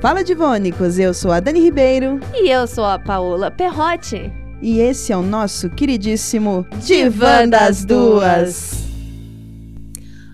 Fala Divônicos, eu sou a Dani Ribeiro. E eu sou a Paola Perrotti. E esse é o nosso queridíssimo Divã das Duas.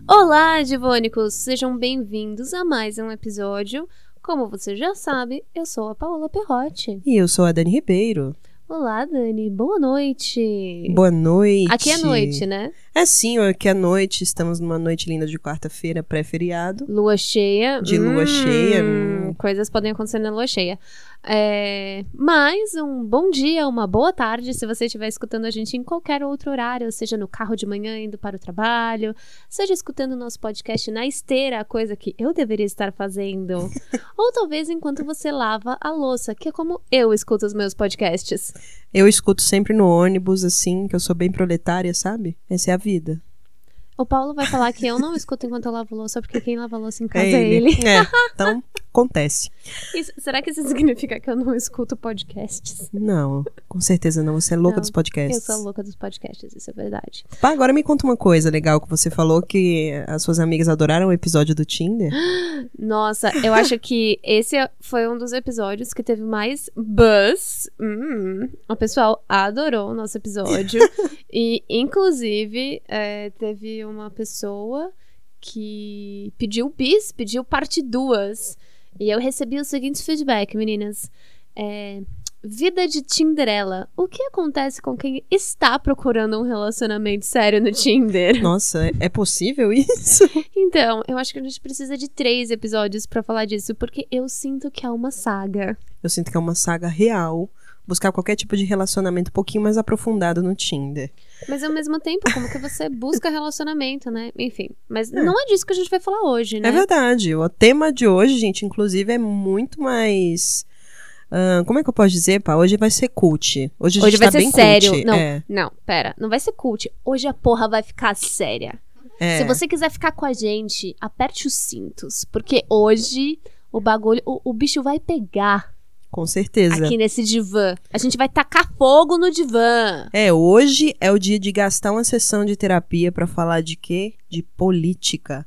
Olá, Divônicos! Sejam bem-vindos a mais um episódio. Como você já sabe, eu sou a Paola Perrotti. E eu sou a Dani Ribeiro. Olá, Dani. Boa noite. Boa noite. Aqui é noite, né? É sim, aqui é noite. Estamos numa noite linda de quarta-feira, pré-feriado. Lua cheia. De lua Hum, cheia. hum. Coisas podem acontecer na lua cheia. É, Mas um bom dia, uma boa tarde, se você estiver escutando a gente em qualquer outro horário, seja no carro de manhã indo para o trabalho, seja escutando o nosso podcast na esteira, coisa que eu deveria estar fazendo. Ou talvez enquanto você lava a louça, que é como eu escuto os meus podcasts. Eu escuto sempre no ônibus, assim, que eu sou bem proletária, sabe? Essa é a vida. O Paulo vai falar que eu não escuto enquanto eu lavo louça, porque quem lava louça em casa É é ele. É, então, acontece. Isso- será que isso significa que eu não escuto podcasts? Não, com certeza não. Você é louca Não, dos podcasts. Eu sou louca dos podcasts, isso é verdade. Pá, agora me conta uma coisa legal que você falou que as suas amigas adoraram o episódio do Tinder. Nossa, eu acho que esse foi um dos episódios que teve mais buzz. Hum, o pessoal adorou o nosso episódio. e, inclusive, é, teve uma pessoa que pediu bis, pediu parte 2. E eu recebi o seguinte feedback, meninas. É, vida de Tinderela. O que acontece com quem está procurando um relacionamento sério no Tinder? Nossa, é- possível isso? Então, eu acho que a gente precisa de três episódios pra falar disso, porque eu sinto que é uma saga. Eu sinto que é uma saga real. Buscar qualquer tipo de relacionamento um pouquinho mais aprofundado no Tinder. Mas ao mesmo tempo, como que você busca relacionamento, né? Enfim, mas não é disso que a gente vai falar hoje, né? É verdade. O tema de hoje, gente, inclusive, é muito mais. ah, como é que eu posso dizer, pá? Hoje vai ser cult. Hoje, Hoje vai tá ser sério. cult. Não, É, não, pera. Não vai ser cult. Hoje a porra vai ficar séria. é. Se você quiser ficar com a gente, aperte os cintos. Porque hoje o bagulho, o, o bicho vai pegar Com certeza. aqui nesse divã. A gente vai tacar fogo no divã. É, hoje é o dia de gastar uma sessão de terapia pra falar de quê? De política.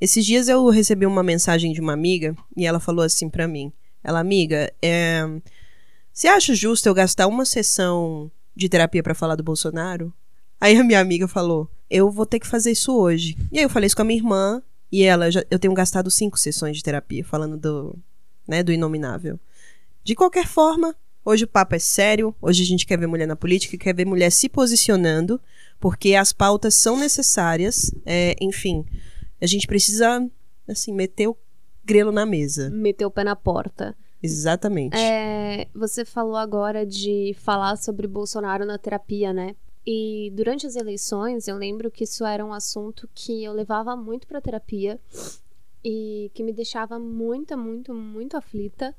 Esses dias eu recebi uma mensagem de uma amiga e ela falou assim pra mim: Ela, amiga, é, você acha justo eu gastar uma sessão de terapia pra falar do Bolsonaro? Aí a minha amiga falou: Eu vou ter que fazer isso hoje. E aí eu falei isso com a minha irmã e ela, já, eu tenho gastado cinco sessões de terapia falando do, né, do inominável. De qualquer forma, Hoje o papo é sério, hoje a gente quer ver mulher na política, quer ver mulher se posicionando, porque as pautas são necessárias, é, enfim, a gente precisa, assim, meter o grelo na mesa. Meteu o pé na porta. Exatamente. É, você falou agora de falar sobre Bolsonaro na terapia, né? E durante as eleições, eu lembro que isso era um assunto que eu levava muito pra terapia e que me deixava muito, muito, muito aflita.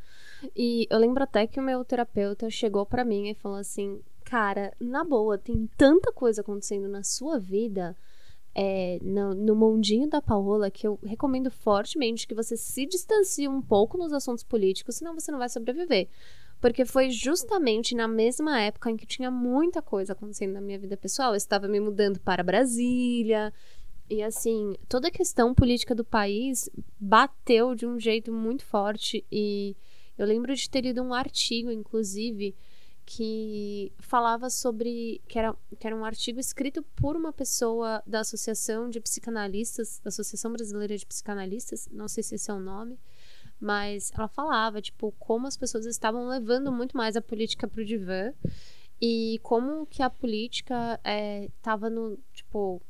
E eu lembro até que o meu terapeuta chegou pra mim e falou assim: Cara, na boa, tem tanta coisa acontecendo na sua vida. é, no, no mundinho da Paola, que eu recomendo fortemente que você se distancie um pouco nos assuntos políticos, senão você não vai sobreviver. Porque foi justamente na mesma época em que tinha muita coisa acontecendo na minha vida pessoal. Eu estava me mudando para Brasília. E assim, toda a questão política do país bateu de um jeito muito forte. E eu lembro de ter lido um artigo, inclusive, que falava sobre. que era, que era um artigo escrito por uma pessoa da Associação de Psicanalistas, da Associação Brasileira de Psicanalistas, não sei se esse é o nome, mas ela falava, tipo, como as pessoas estavam levando muito mais a política pro divã e como que a política estava no, tipo,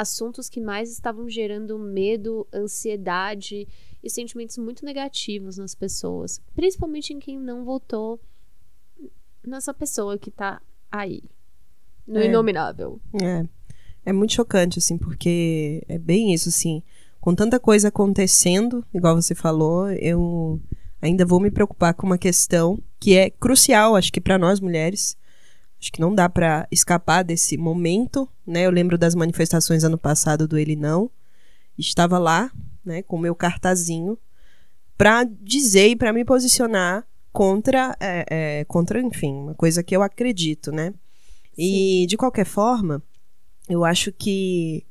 assuntos que mais estavam gerando medo, ansiedade e sentimentos muito negativos nas pessoas, principalmente em quem não votou nessa pessoa que tá aí, no É. inominável. É. É muito chocante, assim, porque é bem isso, assim. Com tanta coisa acontecendo, igual você falou, eu ainda vou me preocupar com uma questão que é crucial, acho que para nós mulheres. Acho que não dá para escapar desse momento, né? Eu lembro das manifestações ano passado do Ele Não. Estava lá, né, com o meu cartazinho, para dizer e para me posicionar contra, é, é, contra, enfim, uma coisa que eu acredito, né? E, de qualquer forma, eu acho que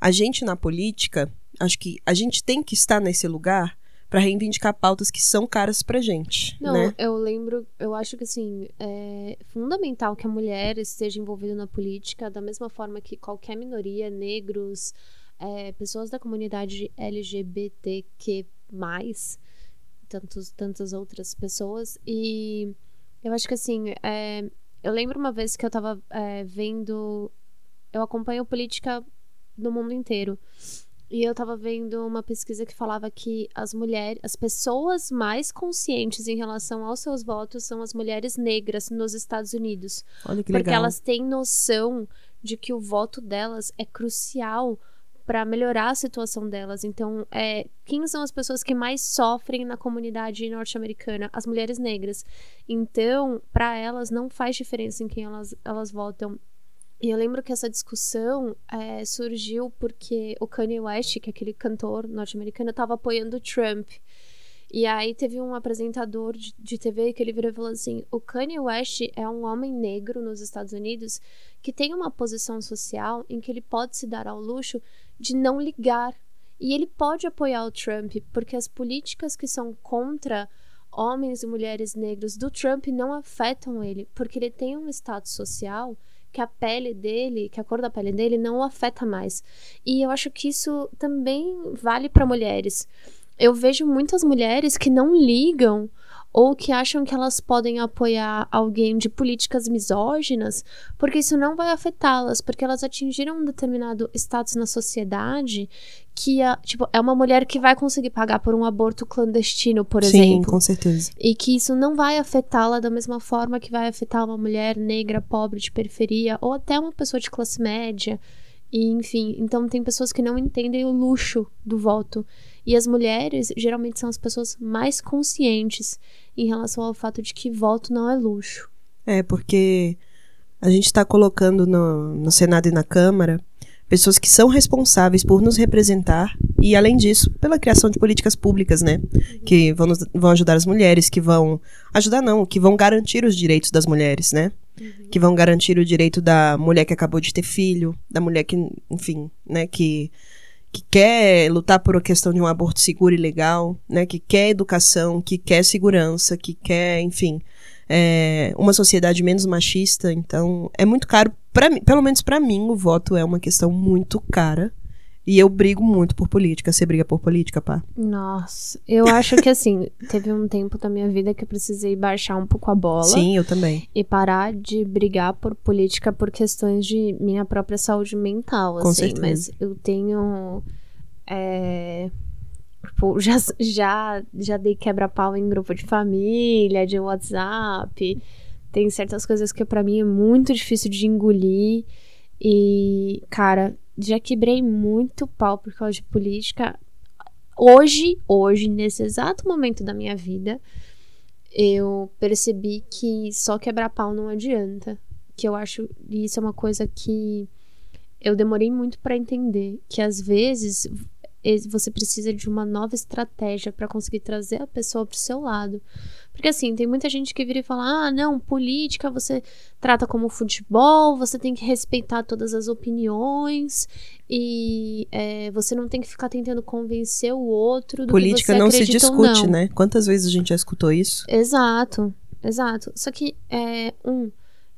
a gente na política, acho que a gente tem que estar nesse lugar para reivindicar pautas que são caras pra gente. Não, né? eu lembro, eu acho que assim, é fundamental que a mulher esteja envolvida na política da mesma forma que qualquer minoria, negros, é, pessoas da comunidade LGBTQ, tantos, tantas outras pessoas. E eu acho que assim, é, eu lembro uma vez que eu tava é, vendo. Eu acompanho política no mundo inteiro. E eu tava vendo uma pesquisa que falava que as mulheres, as pessoas mais conscientes em relação aos seus votos são as mulheres negras nos Estados Unidos. Olha que porque legal. elas têm noção de que o voto delas é crucial para melhorar a situação delas. Então, é, quem são as pessoas que mais sofrem na comunidade norte-americana? As mulheres negras. Então, para elas não faz diferença em quem elas, elas votam. E eu lembro que essa discussão é, surgiu porque o Kanye West, que é aquele cantor norte-americano, estava apoiando o Trump. E aí teve um apresentador de, de, TV que ele virou e falou assim: o Kanye West é um homem negro nos Estados Unidos que tem uma posição social em que ele pode se dar ao luxo de não ligar. E ele pode apoiar o Trump, porque as políticas que são contra homens e mulheres negros do Trump não afetam ele, porque ele tem um status social que a pele dele, que a cor da pele dele não o afeta mais. E eu acho que isso também vale para mulheres. Eu vejo muitas mulheres que não ligam ou que acham que elas podem apoiar alguém de políticas misóginas, porque isso não vai afetá-las, porque elas atingiram um determinado status na sociedade que a, tipo, é uma mulher que vai conseguir pagar por um aborto clandestino, por Sim, exemplo. com certeza. E que isso não vai afetá-la da mesma forma que vai afetar uma mulher negra, pobre, de periferia, ou até uma pessoa de classe média. E, enfim, então tem pessoas que não entendem o luxo do voto. E as mulheres geralmente são as pessoas mais conscientes em relação ao fato de que voto não é luxo. É, porque a gente está colocando no, no Senado e na Câmara pessoas que são responsáveis por nos representar e, além disso, pela criação de políticas públicas, né? Uhum. Que vão, nos, vão ajudar as mulheres, que vão. Ajudar não, que vão garantir os direitos das mulheres, né? Uhum. Que vão garantir o direito da mulher que acabou de ter filho, da mulher que, enfim, né, que que quer lutar por a questão de um aborto seguro e legal, né, que quer educação, que quer segurança, que quer, enfim, é, uma sociedade menos machista. Então, é muito caro, pra, pelo menos para mim, o voto é uma questão muito cara. E eu brigo muito por política. Você briga por política, pá? Nossa, eu acho que assim, teve um tempo da minha vida que eu precisei baixar um pouco a bola. Sim, eu também. E parar de brigar por política por questões de minha própria saúde mental, Com assim. certeza. Mas eu tenho. É, tipo, já, já, já dei quebra-pau em grupo de família, de WhatsApp. Tem certas coisas que para mim é muito difícil de engolir. E, cara, já quebrei muito pau por causa de política. Hoje, hoje, nesse exato momento da minha vida, eu percebi que só quebrar pau não adianta. Que eu acho, isso é uma coisa que eu demorei muito para entender, que às vezes você precisa de uma nova estratégia para conseguir trazer a pessoa pro seu lado. Porque assim, tem muita gente que vira e fala: ah, não, política você trata como futebol, você tem que respeitar todas as opiniões e é, você não tem que ficar tentando convencer o outro do política que você não se discute, não. né? Quantas vezes a gente já escutou isso? Exato, exato. Só que, é, um,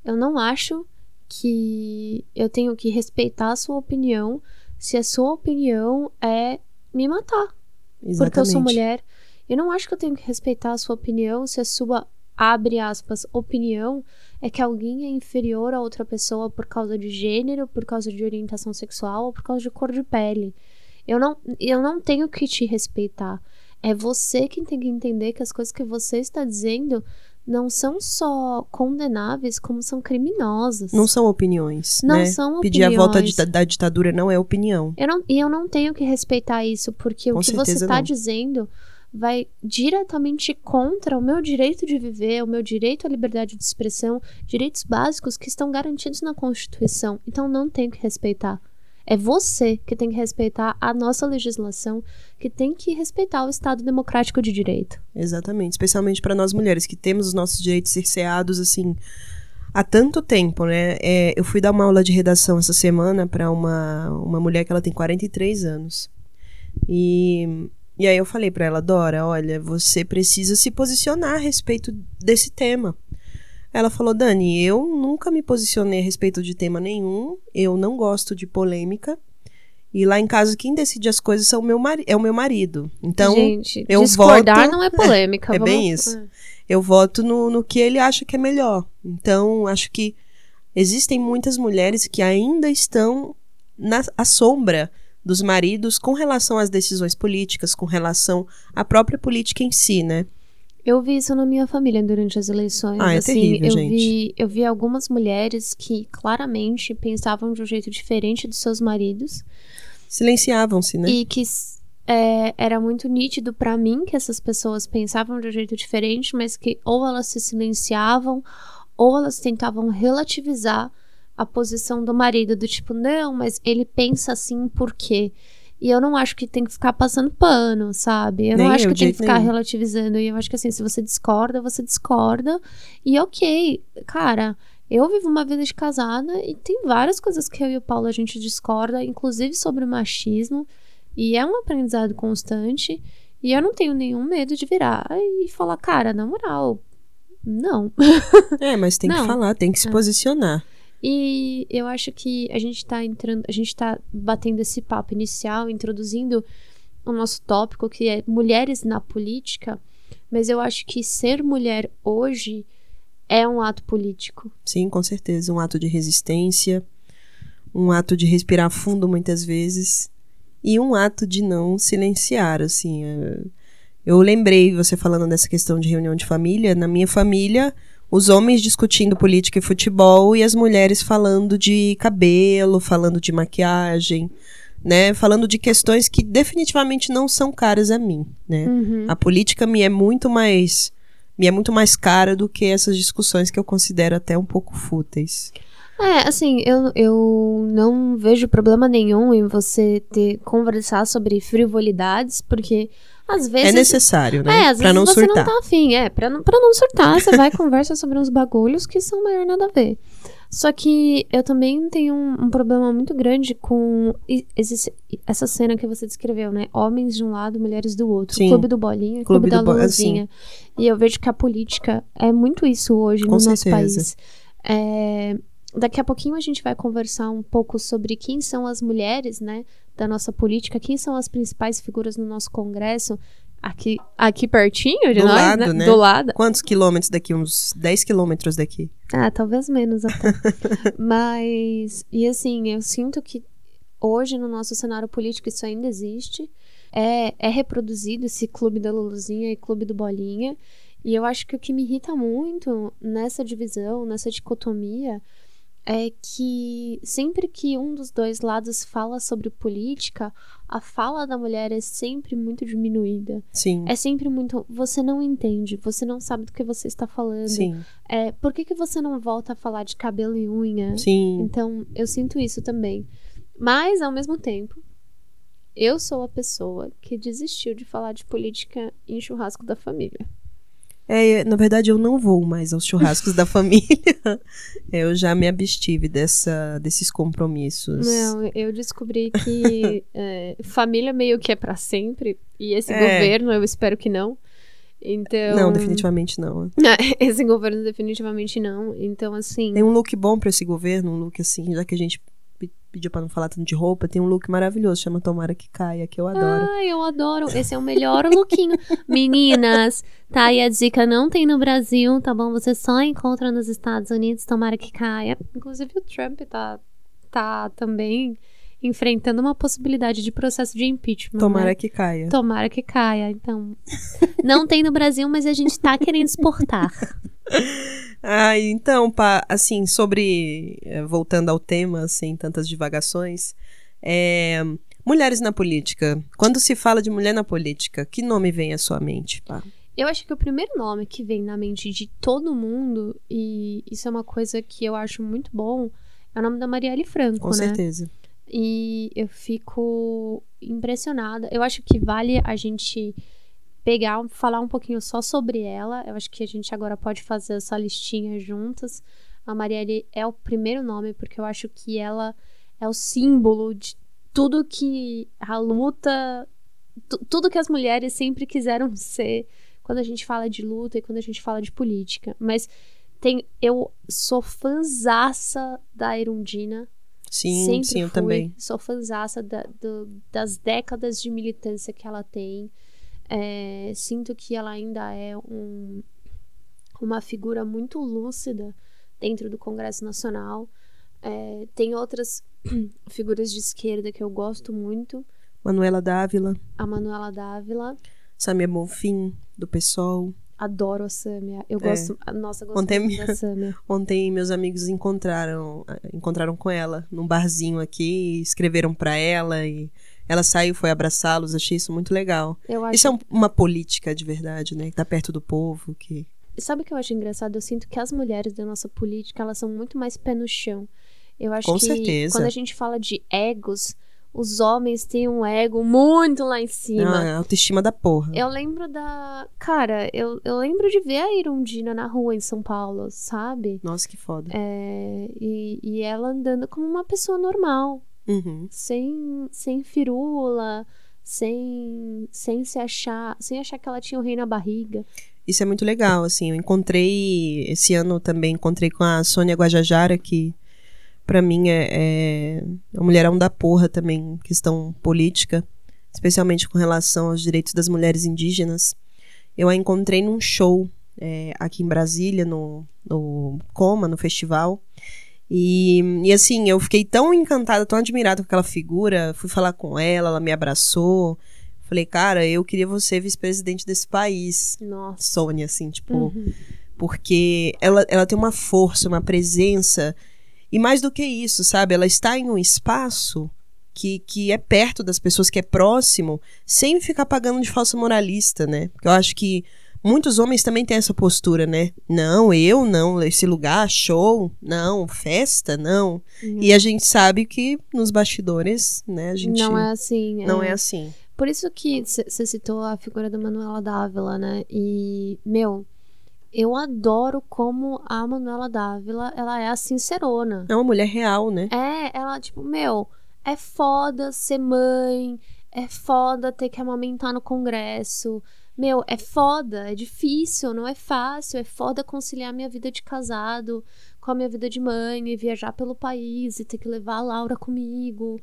eu não acho que eu tenho que respeitar a sua opinião se a sua opinião é me matar. Exatamente. Porque eu sou mulher. Eu não acho que eu tenho que respeitar a sua opinião se a sua, abre aspas, opinião é que alguém é inferior a outra pessoa por causa de gênero, por causa de orientação sexual ou por causa de cor de pele. Eu não, eu não tenho que te respeitar. É você quem tem que entender que as coisas que você está dizendo não são só condenáveis, como são criminosas. Não são opiniões. Não né? são Pedir a volta opiniões. de- da ditadura não é opinião. Eu não, e eu não tenho que respeitar isso, porque Com o que você está dizendo vai diretamente contra o meu direito de viver, o meu direito à liberdade de expressão, direitos básicos que estão garantidos na Constituição. Então não tenho que respeitar. É você que tem que respeitar a nossa legislação, que tem que respeitar o Estado democrático de direito. Exatamente. Especialmente para nós mulheres que temos os nossos direitos cerceados, assim, há tanto tempo, né? É, eu fui dar uma aula de redação essa semana para uma, uma mulher que ela tem 43 anos. E E aí eu falei para ela, Dora, olha, você precisa se posicionar a respeito desse tema. Ela falou, Dani, eu nunca me posicionei a respeito de tema nenhum, eu não gosto de polêmica. E lá em casa, quem decide as coisas são meu é o meu marido. Então, Gente, eu discordar voto... não é polêmica. É, é vamos... bem isso. É. Eu voto no, no que ele acha que é melhor. Então, acho que existem muitas mulheres que ainda estão na à sombra dos maridos com relação às decisões políticas, com relação à própria política em si, né? Eu vi isso na minha família durante as eleições. Ah, é assim, terrível, eu gente. Vi, eu vi algumas mulheres que claramente pensavam de um jeito diferente dos seus maridos. Silenciavam-se, né? E que é, era muito nítido para mim que essas pessoas pensavam de um jeito diferente, mas que ou elas se silenciavam ou elas tentavam relativizar a posição do marido, do tipo, não, mas ele pensa assim por quê? E eu não acho que tem que ficar passando pano, sabe? Eu Nem não acho eu, que tem que ficar nenhum. relativizando. E eu acho que assim, se você discorda, você discorda. E ok, cara, eu vivo uma vida de casada e tem várias coisas que eu e o Paulo a gente discorda, inclusive sobre o machismo. E é um aprendizado constante. E eu não tenho nenhum medo de virar e falar, cara, na moral, não. É, mas tem que Não. falar, tem que se É. posicionar. E eu acho que a gente tá entrando, a gente tá batendo esse papo inicial, introduzindo o nosso tópico que é mulheres na política, mas eu acho que ser mulher hoje é um ato político. Sim, com certeza. Um ato de resistência, um ato de respirar fundo muitas vezes e um ato de não silenciar, assim. Eu lembrei, você falando dessa questão de reunião de família, na minha família, os homens discutindo política e futebol e as mulheres falando de cabelo, falando de maquiagem, né? Falando de questões que definitivamente não são caras a mim, né? Uhum. A política me é muito mais me é muito mais cara do que essas discussões que eu considero até um pouco fúteis. É, assim, eu, eu não vejo problema nenhum em você ter conversar sobre frivolidades, porque às vezes. É necessário, né? É, às pra vezes não você surtar. não tá afim, é, pra não, pra não surtar, você vai e conversa sobre uns bagulhos que são maior nada a ver. Só que eu também tenho um, um problema muito grande com esse- essa cena que você descreveu, né? Homens de um lado, mulheres do outro. Sim. Clube do Bolinha, Clube Clube, da Bo- Luluzinha. E eu vejo que a política é muito isso hoje Com no nosso certeza. país. É, daqui a pouquinho a gente vai conversar um pouco sobre quem são as mulheres, né, da nossa política, quem são as principais figuras no nosso congresso, aqui, aqui pertinho de Do nós, lado, né? Do lado. Quantos quilômetros daqui? Uns 10 quilômetros daqui. Ah, talvez menos até. Mas, e assim, eu sinto que hoje no nosso cenário político isso ainda existe. É, é reproduzido esse clube da Luluzinha e clube do Bolinha. E eu acho que o que me irrita muito nessa divisão, nessa dicotomia, é que sempre que um dos dois lados fala sobre política, a fala da mulher é sempre muito diminuída. Sim. É sempre muito. Você não entende, você não sabe do que você está falando. Sim. É, por que, que você não volta a falar de cabelo e unha? Sim. Então, eu sinto isso também. Mas, ao mesmo tempo, eu sou a pessoa que desistiu de falar de política em churrasco da família. É, na verdade, eu não vou mais aos churrascos da família. Eu já me abstive dessa, desses compromissos. Não, eu descobri que é, família meio que é pra sempre. E esse É. governo, eu espero que não. Então. Não, definitivamente não. Esse governo, definitivamente não. Então, assim. Tem um look bom pra esse governo, um look assim, já que a gente pediu pra não falar tanto de roupa, tem um look maravilhoso, chama Tomara que Caia, que eu adoro. Ai, eu adoro. Esse é o melhor lookinho. Meninas, tá aí a dica. Não tem no Brasil, tá bom? Você só encontra nos Estados Unidos. Tomara que caia. Inclusive, o Trump tá, tá também enfrentando uma possibilidade de processo de impeachment. Tomara né? que caia. Tomara que caia. Então, não tem no Brasil, mas a gente tá querendo exportar. Ah, então, pá, assim, sobre. eh, Voltando ao tema, sem tantas divagações. é, mulheres na política. Quando se fala de mulher na política, que nome vem à sua mente, pá? Eu acho que o primeiro nome que vem na mente de todo mundo, e isso é uma coisa que eu acho muito bom, é o nome da Marielle Franco, Com né? certeza. E eu fico impressionada. Eu acho que vale a gente pegar, falar um pouquinho só sobre ela. Eu acho que a gente agora pode fazer essa listinha juntas. A Marielle é o primeiro nome, porque eu acho que ela é o símbolo de tudo que a luta tudo que as mulheres sempre quiseram ser quando a gente fala de luta e quando a gente fala de política. Mas tem, eu sou fanzaça da Irundina. Sim, Sempre sim, eu fui. também. Sou fanzaça da, do- das décadas de militância que ela tem. É, sinto que ela ainda é um- uma figura muito lúcida dentro do Congresso Nacional. É, tem outras figuras de esquerda que eu gosto muito. Manuela Dávila, A Manuela Dávila. Samia Bonfim, do PSOL. Adoro a Sâmia. Eu É. gosto. Nossa, eu gosto Ontem muito da Sâmia. Ontem meus amigos encontraram encontraram com ela num barzinho aqui, escreveram pra ela e ela saiu, foi abraçá-los, achei isso muito legal. Acho Isso é um- uma política de verdade, né? Que tá perto do povo, que Sabe o que eu acho engraçado? Eu sinto que as mulheres da nossa política, elas são muito mais pé no chão. Eu acho Com que certeza. quando a gente fala de egos, os homens têm um ego muito lá em cima. ah, autoestima da porra. Eu lembro da. Cara, eu, eu lembro de ver a Irundina na rua em São Paulo, sabe? Nossa, que foda. É, e, e ela andando como uma pessoa normal, Uhum. sem, sem firula, sem, sem se achar. Sem achar que ela tinha o rei na barriga. Isso é muito legal, assim. Eu encontrei, esse ano também encontrei com a Sônia Guajajara, que pra mim é, é uma mulherão da porra também, questão política, especialmente com relação aos direitos das mulheres indígenas. Eu a encontrei num show é, aqui em Brasília, no, no Coma, no festival. E, e assim, eu fiquei tão encantada, tão admirada com aquela figura. Fui falar com ela, ela me abraçou. Falei, cara, eu queria você vice-presidente desse país. Nossa. Sônia, assim, tipo, Uhum. porque ela, ela tem uma força, uma presença, e mais do que isso, sabe? Ela está em um espaço que, que é perto das pessoas, que é próximo, sem ficar pagando de falsa moralista, né? Porque eu acho que muitos homens também têm essa postura, né? Não, eu não, esse lugar, show, não, festa, não. E a gente sabe que nos bastidores, né, a gente Não é assim. não é assim. Por isso que você citou a figura da Manuela Dávila, né? E, meu, eu adoro como a Manuela Dávila, ela é a sincerona. É uma mulher real, né? É, ela, tipo, meu, é foda ser mãe, é foda ter que amamentar no congresso. Meu, é foda, é difícil, não é fácil, é foda conciliar minha vida de casado com a minha vida de mãe e viajar pelo país e ter que levar a Laura comigo.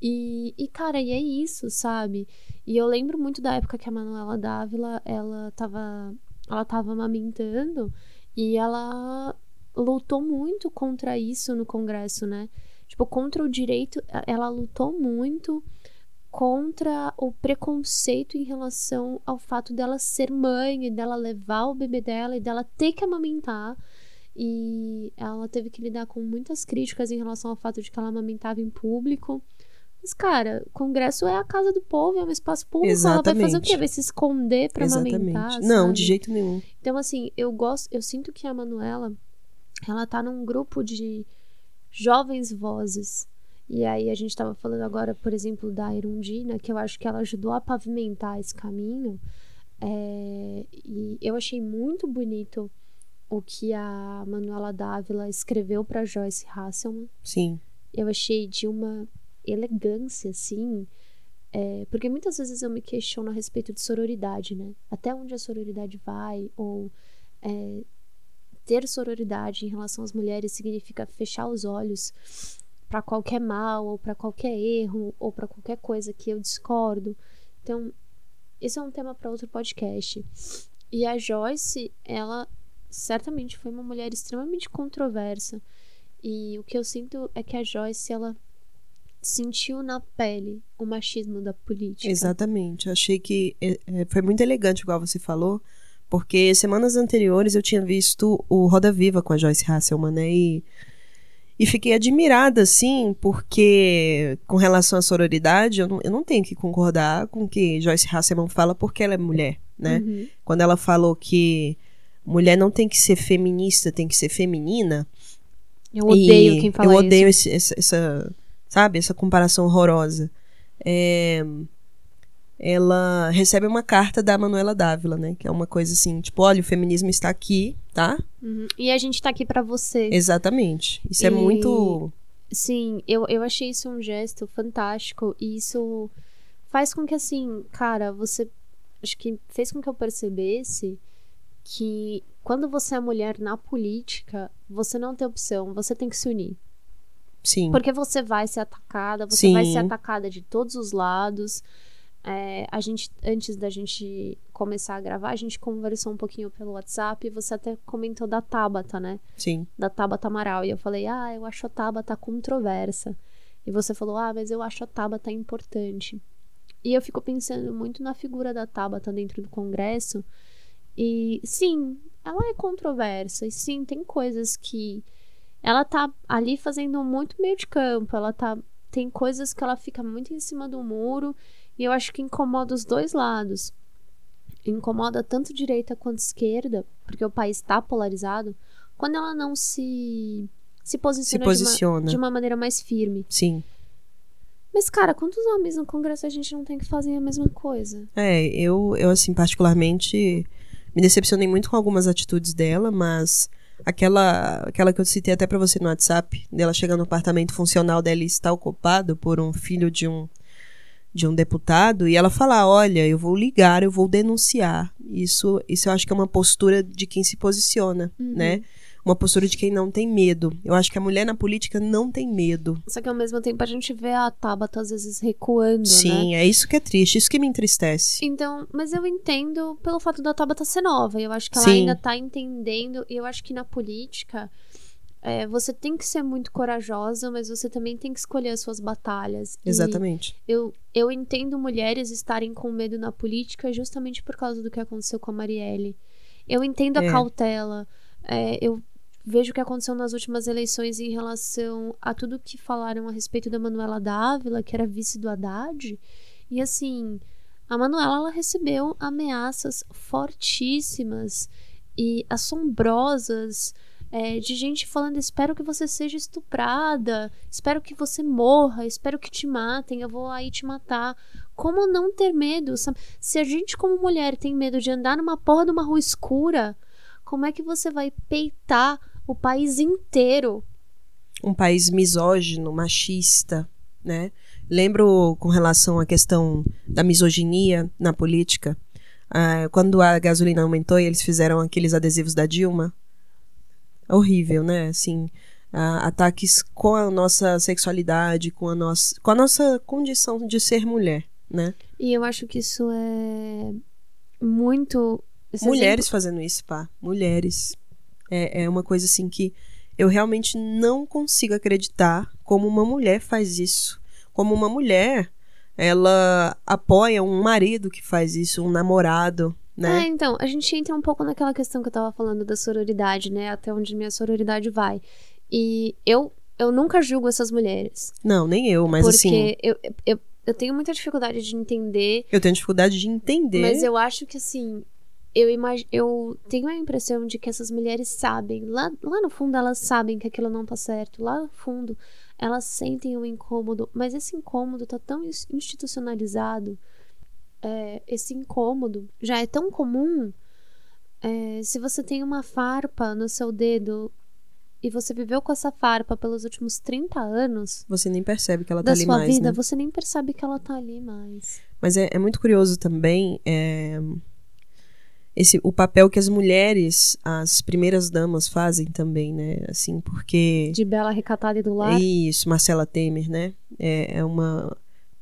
E, e cara, e é isso, sabe? E eu lembro muito da época que a Manuela Dávila, ela tava, ela tava amamentando e ela lutou muito contra isso no Congresso, né? Tipo, contra o direito, ela lutou muito contra o preconceito em relação ao fato dela ser mãe e dela levar o bebê dela e dela ter que amamentar. E ela teve que lidar com muitas críticas em relação ao fato de que ela amamentava em público. Mas, cara, o Congresso é a casa do povo, é um espaço público. Ela vai fazer o Exatamente. quê? Vai se esconder pra amamentar? Exatamente. Não, sabe? de jeito nenhum. Então, assim, eu gosto, eu sinto que a Manuela, ela tá num grupo de jovens vozes. E aí a gente tava falando agora, por exemplo, da Irundina, que eu acho que ela ajudou a pavimentar esse caminho. É, e eu achei muito bonito o que a Manuela Dávila escreveu para Joyce Hasselman. Sim. Eu achei de uma elegância, assim. é, porque muitas vezes eu me questiono a respeito de sororidade, né? Até onde a sororidade vai, ou é, ter sororidade em relação às mulheres significa fechar os olhos para qualquer mal, ou para qualquer erro, ou para qualquer coisa que eu discordo. Então, esse é um tema para outro podcast. E a Joyce, ela certamente foi uma mulher extremamente controversa. E o que eu sinto é que a Joyce, ela sentiu na pele o machismo da política. Exatamente. Achei que é, é, foi muito elegante, igual você falou, porque semanas anteriores eu tinha visto o Roda Viva com a Joyce Hasselman, né? E, e fiquei admirada, assim, porque com relação à sororidade, eu não, eu não tenho que concordar com o que Joyce Hasselman fala porque ela é mulher, né? Uhum. Quando ela falou que mulher não tem que ser feminista, tem que ser feminina. Eu odeio quem fala Eu odeio isso. esse- essa, essa- sabe, essa comparação horrorosa. É, ela recebe uma carta da Manuela Dávila, né? Que é uma coisa assim, tipo, olha, o feminismo está aqui, tá? Uhum. E a gente tá aqui pra você. Exatamente. Isso é E- muito. Sim, eu, eu achei isso um gesto fantástico e isso faz com que, assim, cara, você. Acho que fez com que eu percebesse que quando você é mulher na política, você não tem opção, você tem que se unir. Sim. Porque você vai ser atacada, você Sim. vai ser atacada de todos os lados. É, a gente, antes da gente começar a gravar, a gente conversou um pouquinho pelo WhatsApp e você até comentou da Tabata, né? Sim. Da Tabata Amaral. E eu falei, ah, eu acho a Tabata controversa. E você falou, ah, mas eu acho a Tabata importante. E eu fico pensando muito na figura da Tabata dentro do Congresso. E sim, ela é controversa. E sim, tem coisas que. Ela tá ali fazendo muito meio de campo. Ela tá. Tem coisas que ela fica muito em cima do muro. E eu acho que incomoda os dois lados. Incomoda tanto direita quanto esquerda, porque o país está polarizado, quando ela não se se posiciona, Se posiciona. De, uma, de uma maneira mais firme. Sim. Mas, cara, quantos homens no Congresso a gente não tem que fazer a mesma coisa? É, eu, eu assim, particularmente me decepcionei muito com algumas atitudes dela, mas aquela, aquela que eu citei até pra você no WhatsApp, dela chegar no apartamento funcional dela e estar ocupado por um filho de um de um deputado e ela falar, olha, eu vou ligar, eu vou denunciar. Isso, isso eu acho que é uma postura de quem se posiciona, Uhum. né? Uma postura de quem não tem medo. Eu acho que a mulher na política não tem medo. Só que ao mesmo tempo a gente vê a Tabata às vezes recuando, né? Sim, é isso que é triste, isso que me entristece. Então, mas eu entendo pelo fato da Tabata ser nova. Eu acho que ela Sim. ainda tá entendendo. E eu acho que na política é, você tem que ser muito corajosa, mas você também tem que escolher as suas batalhas. E Exatamente. eu, eu entendo mulheres estarem com medo na política justamente por causa do que aconteceu com a Marielle. Eu entendo a É. cautela. é, eu vejo o que aconteceu nas últimas eleições em relação a tudo que falaram a respeito da Manuela Dávila, que era vice do Haddad. E assim, a Manuela ela recebeu ameaças fortíssimas e assombrosas é, de gente falando: espero que você seja estuprada, espero que você morra, espero que te matem, eu vou aí te matar. Como não ter medo? sabe? Se a gente, como mulher, tem medo de andar numa porra de uma rua escura, como é que você vai peitar o país inteiro? um país misógino, machista, né? Lembro com relação à questão da misoginia na política, ah, quando a gasolina aumentou e eles fizeram aqueles adesivos da Dilma, horrível, né? Assim, ah, ataques com a nossa sexualidade, com a nossa, com a nossa condição de ser mulher, né? E eu acho que isso é muito. Mulheres fazendo isso, pá, mulheres. É, é uma coisa assim que eu realmente não consigo acreditar como uma mulher faz isso. Como uma mulher, ela apoia um marido que faz isso, um namorado, É, né? então, a gente entra um pouco naquela questão que eu tava falando da sororidade, né? Até onde minha sororidade vai. E eu, eu nunca julgo essas mulheres. Não, nem eu, mas porque assim, eu, eu, eu tenho muita dificuldade de entender, eu tenho dificuldade de entender. mas eu acho que assim. Eu, imag... eu tenho a impressão de que essas mulheres sabem, lá, lá no fundo elas sabem que aquilo não tá certo, lá no fundo elas sentem um incômodo, mas esse incômodo tá tão ins- institucionalizado, é, esse incômodo já é tão comum. é, se você tem uma farpa no seu dedo e você viveu com essa farpa pelos últimos 30 anos Você nem percebe que ela tá da ali sua mais, vida, né? você nem percebe que ela tá ali mais. Mas é, é muito curioso também é, esse, o papel que as mulheres, as primeiras damas fazem também, né? Assim, porque... De bela recatada e do lar. Isso, Marcela Temer, né? É, é uma...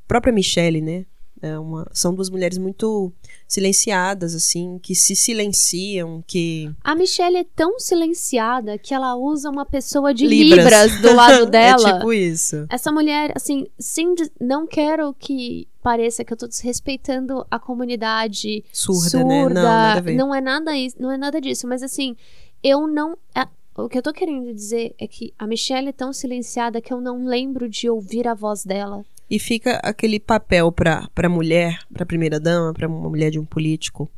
própria Michelle, né? É uma... São duas mulheres muito silenciadas, assim, que se silenciam, que... A Michelle é tão silenciada que ela usa uma pessoa de Libras. libras, do lado dela. é tipo isso. Essa mulher, assim, sem não quero que pareça que eu tô desrespeitando a comunidade Surda, surda. né? Não, nada a ver. Não é nada isso, não é nada disso, mas assim, eu não a- o que eu tô querendo dizer é que a Michelle é tão silenciada que eu não lembro de ouvir a voz dela. E fica aquele papel pra, pra mulher, pra primeira dama, pra uma mulher de um político,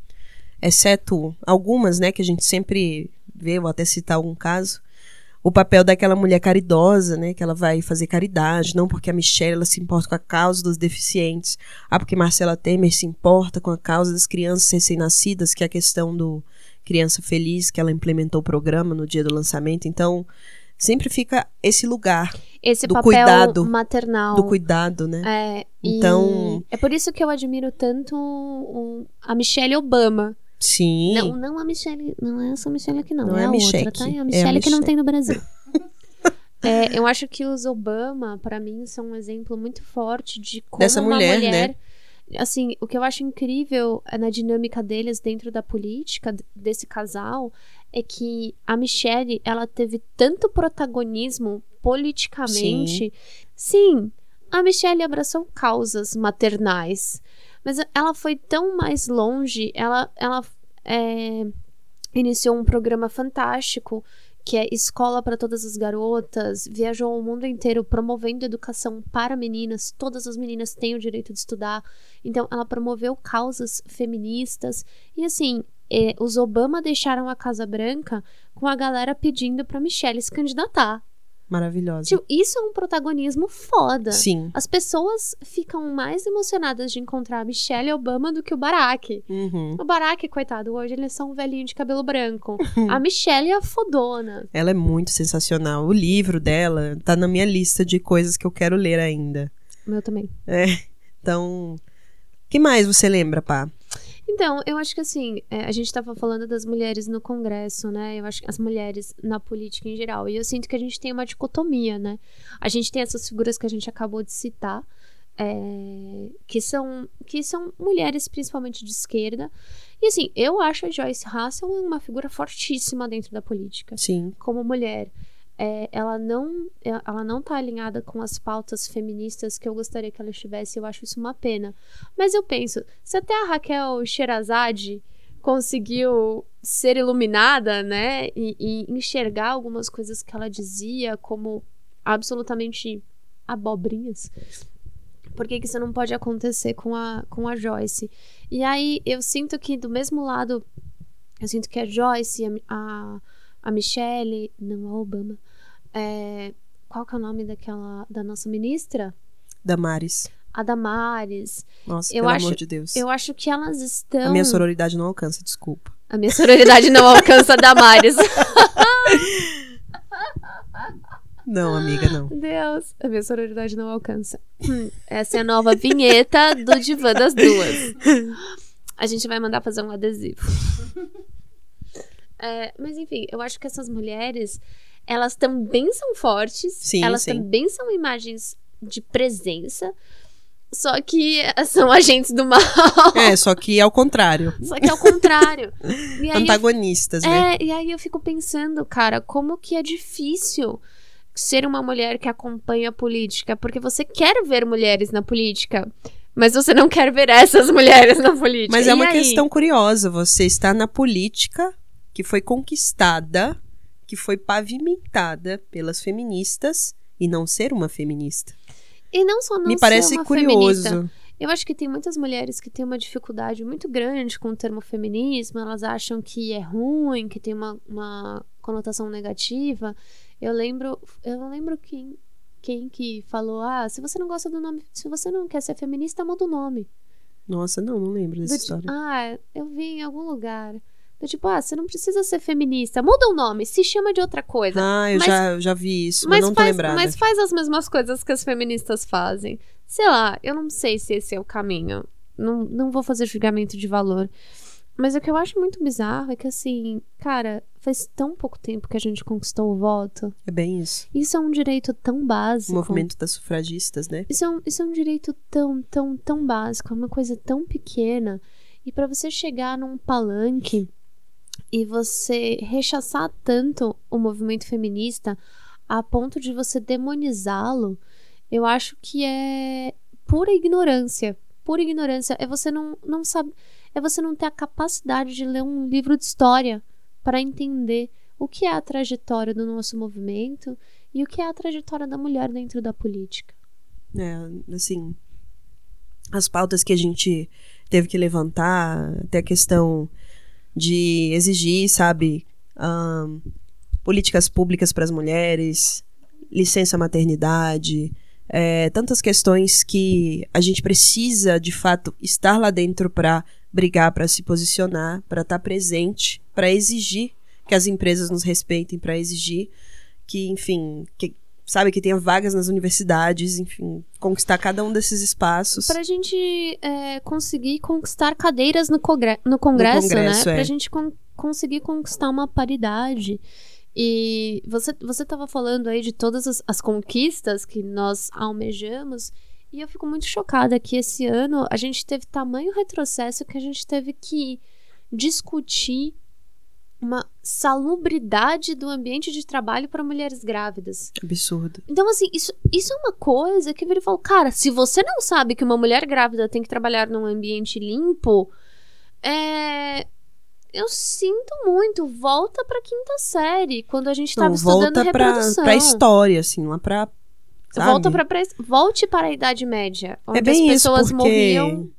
exceto algumas, né, que a gente sempre vê, vou até citar algum caso, o papel daquela mulher caridosa, né, que ela vai fazer caridade, não porque a Michelle ela se importa com a causa dos deficientes, ah, porque Marcela Temer se importa com a causa das crianças recém-nascidas, que é a questão do Criança Feliz, que ela implementou o programa no dia do lançamento. Então, sempre fica esse lugar Esse Do papel cuidado, maternal. do cuidado, né? É, Então- é por isso que eu admiro tanto o- a Michelle Obama. Sim. Não, não a Michelle, não é essa Michelle aqui não, Não é, é a a outra, Michelle, tá? É é a a Michelle que não Michelle. tem no Brasil. É, eu acho que os Obama, pra mim, são um exemplo muito forte de como Dessa uma mulher, mulher, né? assim, o que eu acho incrível é na dinâmica deles dentro da política desse casal é que a Michelle, ela teve tanto protagonismo politicamente. Sim, a Michelle abraçou causas maternais, mas ela foi tão mais longe, ela, ela é, iniciou um programa fantástico que é Escola para Todas as Garotas, viajou o mundo inteiro promovendo educação para meninas, todas as meninas têm o direito de estudar, então ela promoveu causas feministas, e assim, eh, os Obama deixaram a Casa Branca com a galera pedindo pra Michelle se candidatar. Maravilhosa. Tipo, isso é um protagonismo foda. Sim. As pessoas ficam mais emocionadas de encontrar a Michelle Obama do que o Barack. Uhum. O Barack, coitado, hoje ele é só um velhinho de cabelo branco. a Michelle é a fodona. Ela é muito sensacional. O livro dela tá na minha lista de coisas que eu quero ler ainda. O meu também. Então, que mais você lembra, pá? Então, eu acho que assim, é, a gente tava falando das mulheres no Congresso, né? Eu acho que as mulheres na política em geral. E eu sinto que a gente tem uma dicotomia, né? A gente tem essas figuras que a gente acabou de citar, é, que, são, que são mulheres principalmente de esquerda. E assim, eu acho a Joyce Russell uma figura fortíssima dentro da política. Sim. como mulher, é, ela não é, ela não tá alinhada com as pautas feministas que eu gostaria que ela estivesse. Eu acho isso uma pena. Mas eu penso, se até a Raquel Sherazade conseguiu ser iluminada, né, e, e enxergar algumas coisas que ela dizia como absolutamente abobrinhas. Por que, que isso não pode acontecer com a, com a Joyce? E aí eu sinto que do mesmo lado, eu sinto que a Joyce, a, a, a Michelle, não a Obama, é, qual que é o nome daquela da nossa ministra? Damares. A Damares. Nossa, Eu pelo acho- amor de Deus. Eu acho que elas estão. A minha sororidade não alcança, desculpa. A minha sororidade não alcança a Damares. Não, amiga, não. Deus, a minha sororidade não alcança. Essa é a nova vinheta do Divã das Duas. A gente vai mandar fazer um adesivo. É, mas enfim, eu acho que essas mulheres, elas também são fortes. Sim, elas sim. também são imagens de presença. Só que são agentes do mal. É, só que ao contrário. Só que é o contrário. Eu Antagonistas, né? é, e aí eu fico pensando, cara, como que é difícil ser uma mulher que acompanha a política, porque você quer ver mulheres na política, mas você não quer ver essas mulheres na política. Mas é E uma aí? questão curiosa. Você está na política que foi conquistada, que foi pavimentada pelas feministas e não ser uma feminista. E não só não Me parece curioso. feminista. Eu acho que tem muitas mulheres que têm uma dificuldade muito grande com o termo feminismo, elas acham que é ruim, que tem uma, uma conotação negativa. Eu lembro, eu não lembro quem, quem que falou, ah, se você não gosta do nome, se você não quer ser feminista, muda o nome. Nossa, não, não lembro dessa Do história. ah, eu vi em algum lugar. Do tipo, ah, você não precisa ser feminista, muda o nome, se chama de outra coisa. Ah, eu mas- já, eu já vi isso, mas, Mas não tô faz, lembrada. mas faz as mesmas coisas que as feministas fazem. Sei lá, eu não sei se esse é o caminho. Não, não vou fazer julgamento de valor. Mas o que eu acho muito bizarro é que, assim, cara, faz tão pouco tempo que a gente conquistou o voto. É bem isso. Isso é um direito tão O básico. movimento das sufragistas, né? Isso é, um, isso é um direito tão, tão, tão básico, é uma coisa tão pequena. E pra você chegar num palanque e você rechaçar tanto o movimento feminista a ponto de você demonizá-lo, eu acho que é pura ignorância. Pura ignorância. É você não, não saber. É você não ter a capacidade de ler um livro de história para entender o que é a trajetória do nosso movimento e o que é a trajetória da mulher dentro da política. É, assim, as pautas que a gente teve que levantar, até a questão de exigir, sabe, ahn, políticas públicas para as mulheres, licença maternidade, é, tantas questões que a gente precisa, de fato, estar lá dentro para brigar, para se posicionar, para estar presente, para exigir que as empresas nos respeitem, para exigir que, enfim, que, sabe, que tenha vagas nas universidades, enfim, conquistar cada um desses espaços. Pra gente é, conseguir conquistar cadeiras no, congre no Congresso, Congresso, né? é. Pra gente con- conseguir conquistar uma paridade. E você, você tava falando aí de todas as, as conquistas que nós almejamos. E eu fico muito chocada que esse ano a gente teve tamanho retrocesso que a gente teve que discutir uma salubridade do ambiente de trabalho para mulheres grávidas. Absurdo. Então, assim, isso, isso é uma coisa que eu viro e falo, cara, se você não sabe que uma mulher grávida tem que trabalhar num ambiente limpo, é. Eu sinto muito. Volta pra quinta série, quando a gente tava Não, estudando volta reprodução. pra história, assim, lá pra. Sabe? Volta pra, Volte para a Idade Média, onde É bem as isso, pessoas porque morriam.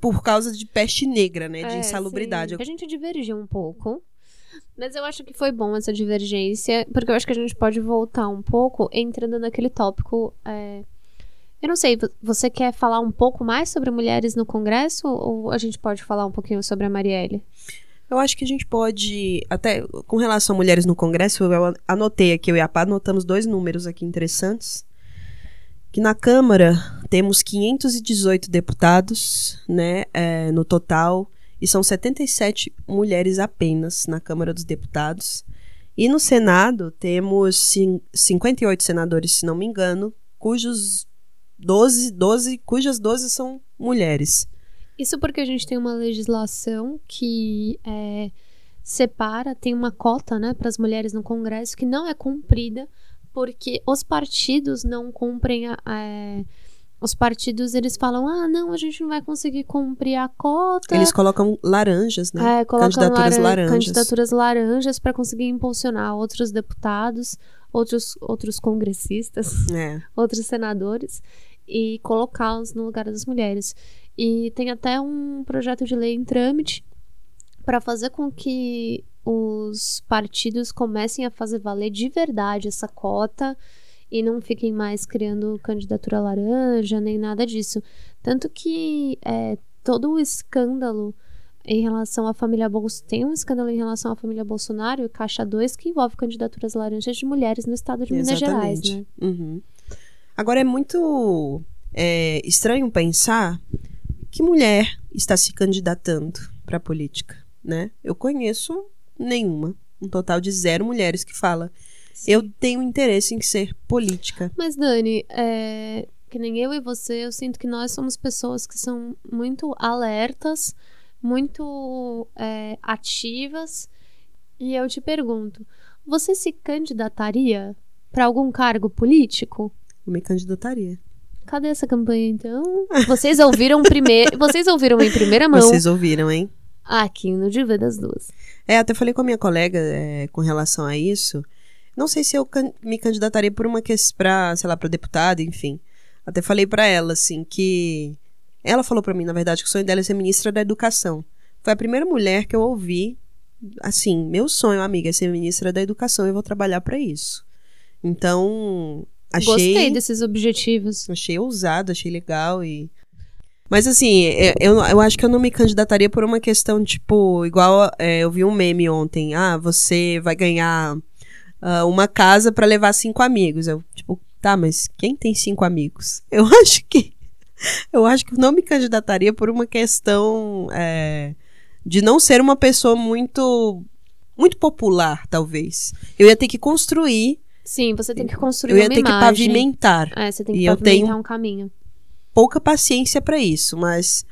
por causa de peste negra, né? De É, insalubridade. sim. A gente divergiu um pouco. Mas eu acho que foi bom essa divergência, porque eu acho que a gente pode voltar um pouco entrando naquele tópico. é, Eu não sei, vo- você quer falar um pouco mais sobre mulheres no Congresso ou a gente pode falar um pouquinho sobre a Marielle? Eu acho que a gente pode, até com relação a mulheres no Congresso, eu anotei aqui, eu e a Pá anotamos dois números aqui interessantes. Que na Câmara temos 518 deputados, né, é, no total, e são 77 mulheres apenas na Câmara dos Deputados. E no Senado temos cin- 58 senadores, se não me engano, cujos 12, 12, cujas 12 são mulheres. Isso porque a gente tem uma legislação que é, separa, tem uma cota né, para as mulheres no Congresso que não é cumprida porque os partidos não cumprem a. a- os partidos eles falam: ah, não, a gente não vai conseguir cumprir a cota. Eles colocam laranjas, né? É, colocam Candidaturas laran- laranjas. candidaturas laranjas para conseguir impulsionar outros deputados, outros, outros congressistas, É. outros senadores e colocá-los no lugar das mulheres. E tem até um projeto de lei em trâmite para fazer com que os partidos comecem a fazer valer de verdade essa cota e não fiquem mais criando candidatura laranja nem nada disso. Tanto que é, todo o escândalo em relação à família Bolsonaro. Tem um escândalo em relação à família Bolsonaro e Caixa 2 que envolve candidaturas laranjas de mulheres no estado de Minas Gerais, né? Uhum. Agora é muito é, estranho pensar que mulher está se candidatando para a política, né? Eu conheço nenhuma, um total de zero mulheres que fala eu tenho interesse em ser política. Mas, Dani, é, que nem eu e você, eu sinto que nós somos pessoas que são muito alertas, muito é, ativas. E eu te pergunto: você se candidataria para algum cargo político? Eu me candidataria. Cadê essa campanha então? Vocês ouviram primeiro. Vocês ouviram em primeira mão Vocês ouviram, hein? aqui no Diva das Duas. É, até falei com a minha colega é, com relação a isso. Não sei se eu can- me candidataria por uma questão pra, sei lá, para deputada, enfim. Até falei pra ela, assim, que. Ela falou pra mim, na verdade, que o sonho dela é ser ministra da educação. Foi a primeira mulher que eu ouvi. Assim, meu sonho, amiga, é ser ministra da educação e eu vou trabalhar pra isso. Então, achei. Gostei desses objetivos. Achei ousado, achei legal e. Mas assim, é, eu, eu acho que eu não me candidataria por uma questão, tipo, igual é, eu vi um meme ontem. Ah, você vai ganhar ah, uma casa pra levar cinco amigos. Eu, tipo, tá, mas quem tem cinco amigos? Eu acho que. Eu acho que eu não me candidataria por uma questão é, de não ser uma pessoa muito. Muito popular, talvez. Eu ia ter que construir, Sim, você tem que construir eu ia ter que imagem. pavimentar É, você tem que E eu pavimentar tenho- um caminho. pouca paciência para isso, mas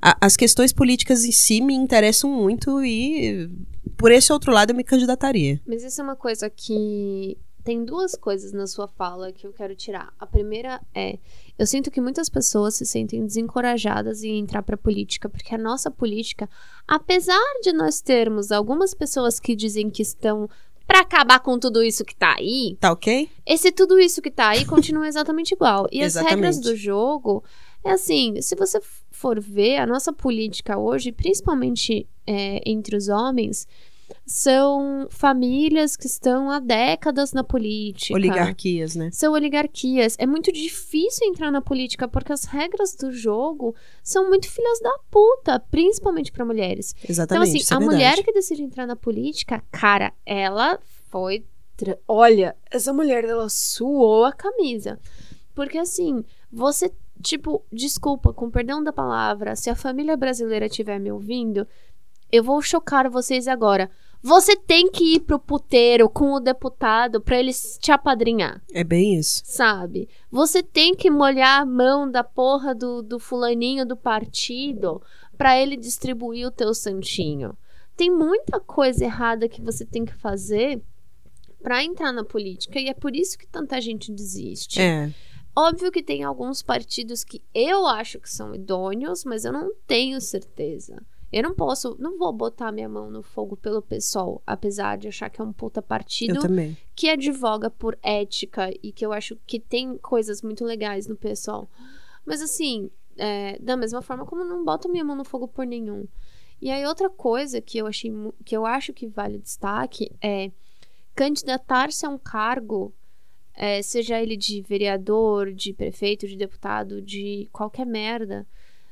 a- as questões políticas em si me interessam muito e por esse outro lado eu me candidataria. Mas isso é uma coisa que. Tem duas coisas na sua fala que eu quero tirar. A primeira é: eu sinto que muitas pessoas se sentem desencorajadas em entrar pra política, porque a nossa política, apesar de nós termos algumas pessoas que dizem que estão pra acabar com tudo isso que tá aí, Tá ok? esse tudo isso que tá aí continua exatamente igual. E as Exatamente. regras do jogo é assim: se você for ver, a nossa política hoje, principalmente é, entre os homens, são famílias que estão há décadas na política. Oligarquias, né? São oligarquias. É muito difícil entrar na política porque as regras do jogo são muito filhas da puta, principalmente pra mulheres. Então, Exatamente. assim, isso é a mulher que decide entrar na política, cara, ela foi Olha, essa mulher, ela suou a camisa. Porque assim, você, tipo, desculpa, com perdão da palavra, se a família brasileira estiver me ouvindo, eu vou chocar vocês agora. Você tem que ir pro puteiro com o deputado para eles te apadrinhar. É bem isso. Sabe? Você tem que molhar a mão da porra do, do fulaninho do partido para ele distribuir o teu santinho. Tem muita coisa errada que você tem que fazer para entrar na política e é por isso que tanta gente desiste. É. Óbvio que tem alguns partidos que eu acho que são idôneos, mas eu não tenho certeza. Eu não posso, não vou botar minha mão no fogo pelo pessoal, apesar de achar que é um puta partido que advoga por ética e que eu acho que tem coisas muito legais no pessoal. Mas assim, é, da mesma forma como não boto minha mão no fogo por nenhum. E aí outra coisa que eu achei que eu acho que vale destaque é candidatar-se a um cargo, é, seja ele de vereador, de prefeito, de deputado, de qualquer merda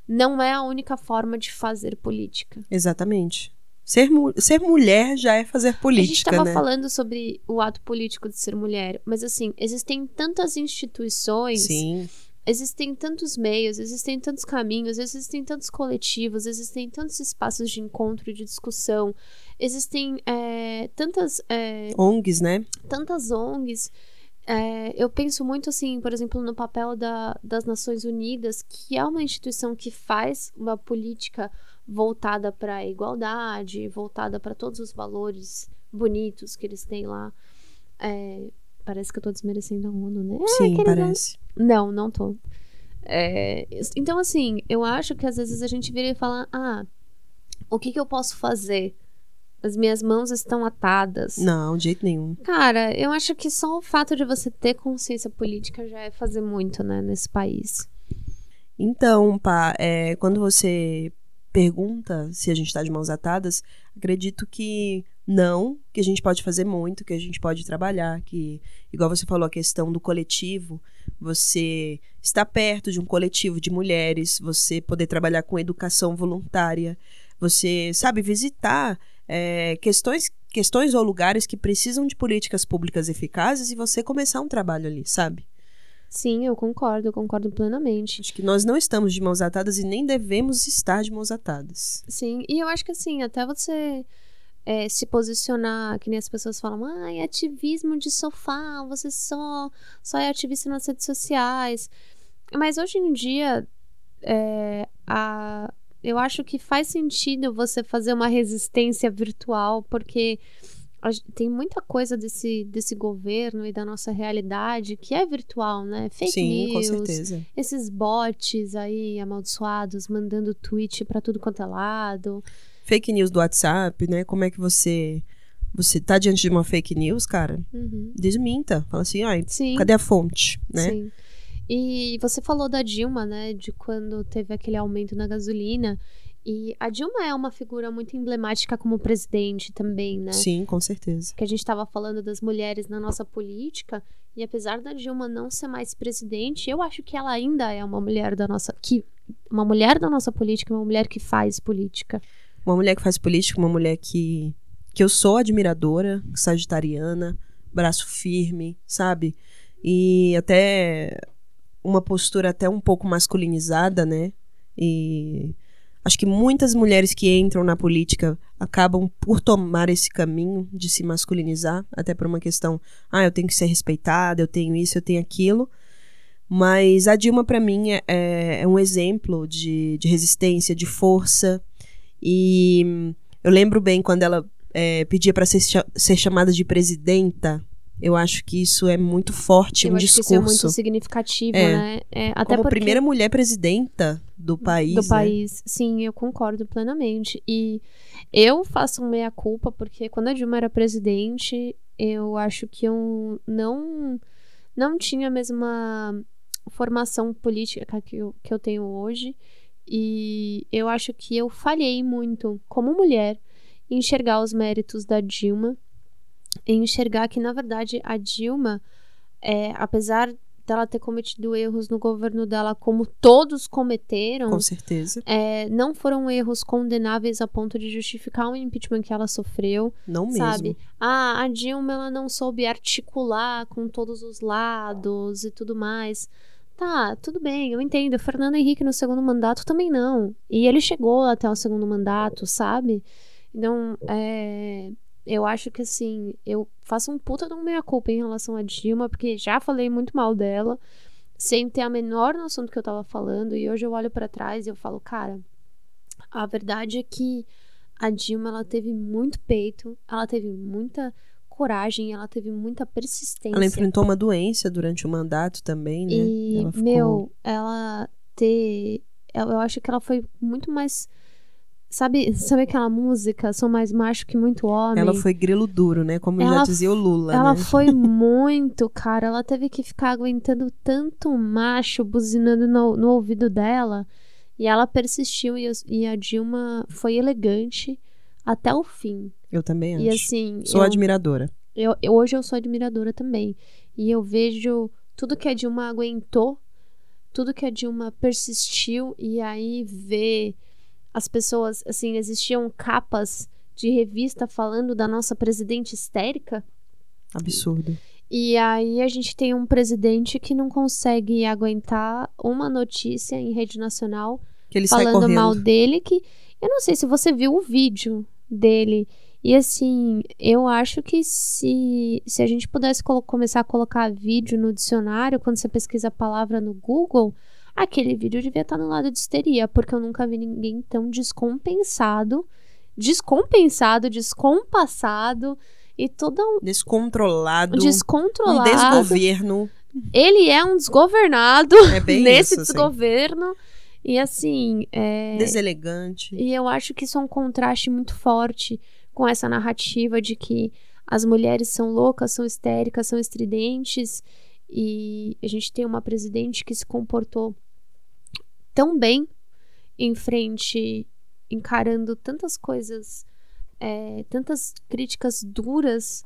não é a única forma de fazer política. Exatamente. Ser, mu ser mulher já é fazer política, A gente estava né? falando sobre o ato político de ser mulher, mas assim, existem tantas instituições, Sim. existem tantos meios, existem tantos caminhos, existem tantos coletivos, existem tantos espaços de encontro e de discussão, existem é, tantas, é, ONGs, né? tantas ONGs é, eu penso muito assim, por exemplo, no papel da, das Nações Unidas, que é uma instituição que faz uma política voltada para a igualdade, voltada para todos os valores bonitos que eles têm lá. É, parece que eu tô desmerecendo a ONU, né? Sim, parece. Não, não tô. É, então, assim, eu acho que às vezes a gente vira e fala: ah, o que, que eu posso fazer? As minhas mãos estão atadas. Não, de jeito nenhum. Cara, eu acho que só o fato de você ter consciência política já é fazer muito, né, nesse país. Então, pá, é, quando você pergunta se a gente tá de mãos atadas, acredito que não, que a gente pode fazer muito, que a gente pode trabalhar, que, igual você falou, a questão do coletivo, você está perto de um coletivo de mulheres, você poder trabalhar com educação voluntária, você, sabe, visitar é, questões, questões ou lugares que precisam de políticas públicas eficazes e você começar um trabalho ali, sabe? Sim, eu concordo, eu concordo plenamente. Acho que nós não estamos de mãos atadas e nem devemos estar de mãos atadas. Sim, e eu acho que assim, até você é, se posicionar, que nem as pessoas falam, ah, é ativismo de sofá, você só, só é ativista nas redes sociais. Mas hoje em dia, é, a, eu acho que faz sentido você fazer uma resistência virtual, porque tem muita coisa desse, desse governo e da nossa realidade que é virtual, né? Fake Sim, news, com certeza. esses bots aí amaldiçoados mandando tweet para tudo quanto é lado. Fake news do WhatsApp, né? Como é que você você tá diante de uma fake news, cara? Uhum. Desminta. Fala assim, ai, Sim. cadê a fonte, né? Sim. E você falou da Dilma, né? De quando teve aquele aumento na gasolina. E a Dilma é uma figura muito emblemática como presidente também, né? Sim, com certeza. Que a gente estava falando das mulheres na nossa política. E apesar da Dilma não ser mais presidente, eu acho que ela ainda é uma mulher da nossa. que Uma mulher da nossa política, uma mulher que faz política. Uma mulher que faz política, uma mulher que, que eu sou admiradora, sagitariana, braço firme, sabe? E até uma postura até um pouco masculinizada, né? E acho que muitas mulheres que entram na política acabam por tomar esse caminho de se masculinizar, até por uma questão, ah, eu tenho que ser respeitada, eu tenho isso, eu tenho aquilo. Mas a Dilma, para mim, é, é, um exemplo de, de resistência, de força. E eu lembro bem quando ela é, pedia para ser, ser chamada de presidenta eu acho que isso é muito forte, eu um acho discurso. Que isso é muito significativo, É. né? É, até Como porque... primeira mulher presidenta do país. do né? país. Sim, eu concordo plenamente. E eu faço um meia-culpa, porque quando a Dilma era presidente, eu acho que eu não, não tinha a mesma formação política que eu, que eu tenho hoje. E eu acho que eu falhei muito, como mulher, em enxergar os méritos da Dilma. Enxergar que, na verdade, a Dilma, é, apesar dela ter cometido erros no governo dela, como todos cometeram. Com certeza. É, não foram erros condenáveis a ponto de justificar o impeachment que ela sofreu. Não mesmo. Sabe? Ah, a Dilma ela não soube articular com todos os lados e tudo mais. Tá, tudo bem, eu entendo. O Fernando Henrique no segundo mandato também não. E ele chegou até o segundo mandato, sabe? Então, é, eu acho que assim, eu faço um puta de um meia-culpa em relação a Dilma, porque já falei muito mal dela, sem ter a menor noção do que eu tava falando. E hoje eu olho para trás e eu falo, cara, a verdade é que a Dilma ela teve muito peito, ela teve muita coragem, ela teve muita persistência. Ela enfrentou uma doença durante o mandato também, né? E, ela ficou... meu, ela ter. Eu, eu acho que ela foi muito mais. Sabe, sabe aquela música? Sou mais macho que muito homem. Ela foi grilo duro, né? Como Ela já dizia o Lula, Ela né? foi muito, cara. Ela teve que ficar aguentando tanto macho buzinando no, no ouvido dela. E ela persistiu e, e a Dilma foi elegante até o fim. Eu também acho. E assim. Sou eu, admiradora. eu, eu- hoje eu sou admiradora também. E eu vejo tudo que a Dilma aguentou, tudo que a Dilma persistiu, e aí ver as pessoas, assim, existiam capas de revista falando da nossa presidente histérica. Absurdo. E aí a gente tem um presidente que não consegue aguentar uma notícia em rede nacional falando mal dele que eu não sei se você viu o vídeo dele e assim eu acho que se se a gente pudesse começar a colocar vídeo no dicionário quando você pesquisa a palavra no Google aquele vídeo devia estar no lado de histeria porque eu nunca vi ninguém tão descompensado descompensado descompassado e todo um Descontrolado. Um descontrolado desgoverno. ele é um desgovernado É nesse isso, assim. desgoverno e assim é... Deselegante. E eu acho que isso é um contraste muito forte com essa narrativa de que as mulheres são loucas, são histéricas, são estridentes. E a gente tem uma presidente que se comportou tão bem em frente, encarando tantas coisas, é, tantas críticas duras.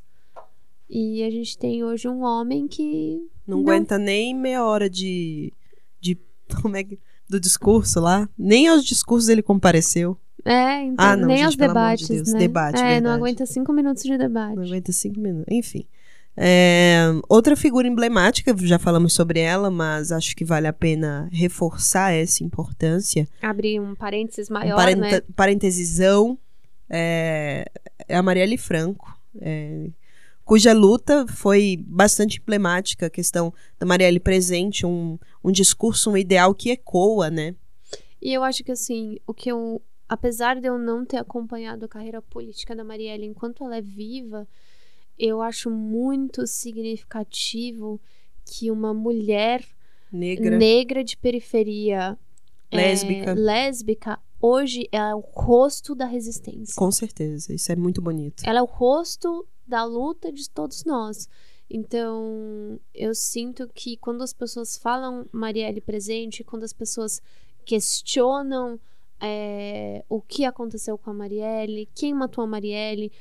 E a gente tem hoje um homem que. Não, Não. aguenta nem meia hora de. de como é que. Do discurso lá. Nem aos discursos ele compareceu. É, então, Ah, não, nem gente, aos de debates, Deus, né? debate, é, não verdade. aguenta cinco minutos de debate. Não aguenta cinco minutos. Enfim. É, outra figura emblemática, já falamos sobre ela, mas acho que vale a pena reforçar essa importância. Abrir um parênteses Um maior, parenta- né? Parentesizão. É, é a Marielle Franco. é, cuja luta foi bastante emblemática, a questão da Marielle presente, um, um discurso, um ideal que ecoa, né? E eu acho que, assim, o que eu. Apesar de eu não ter acompanhado a carreira política da Marielle enquanto ela é viva, eu acho muito significativo que uma mulher Negra. negra de periferia, é, Lésbica. lésbica, hoje ela é o rosto da resistência. Com certeza, isso é muito bonito. Ela é o rosto da luta de todos nós. Então, eu sinto que quando as pessoas falam Marielle presente, quando as pessoas questionam é, o que aconteceu com a Marielle, quem matou a Marielle,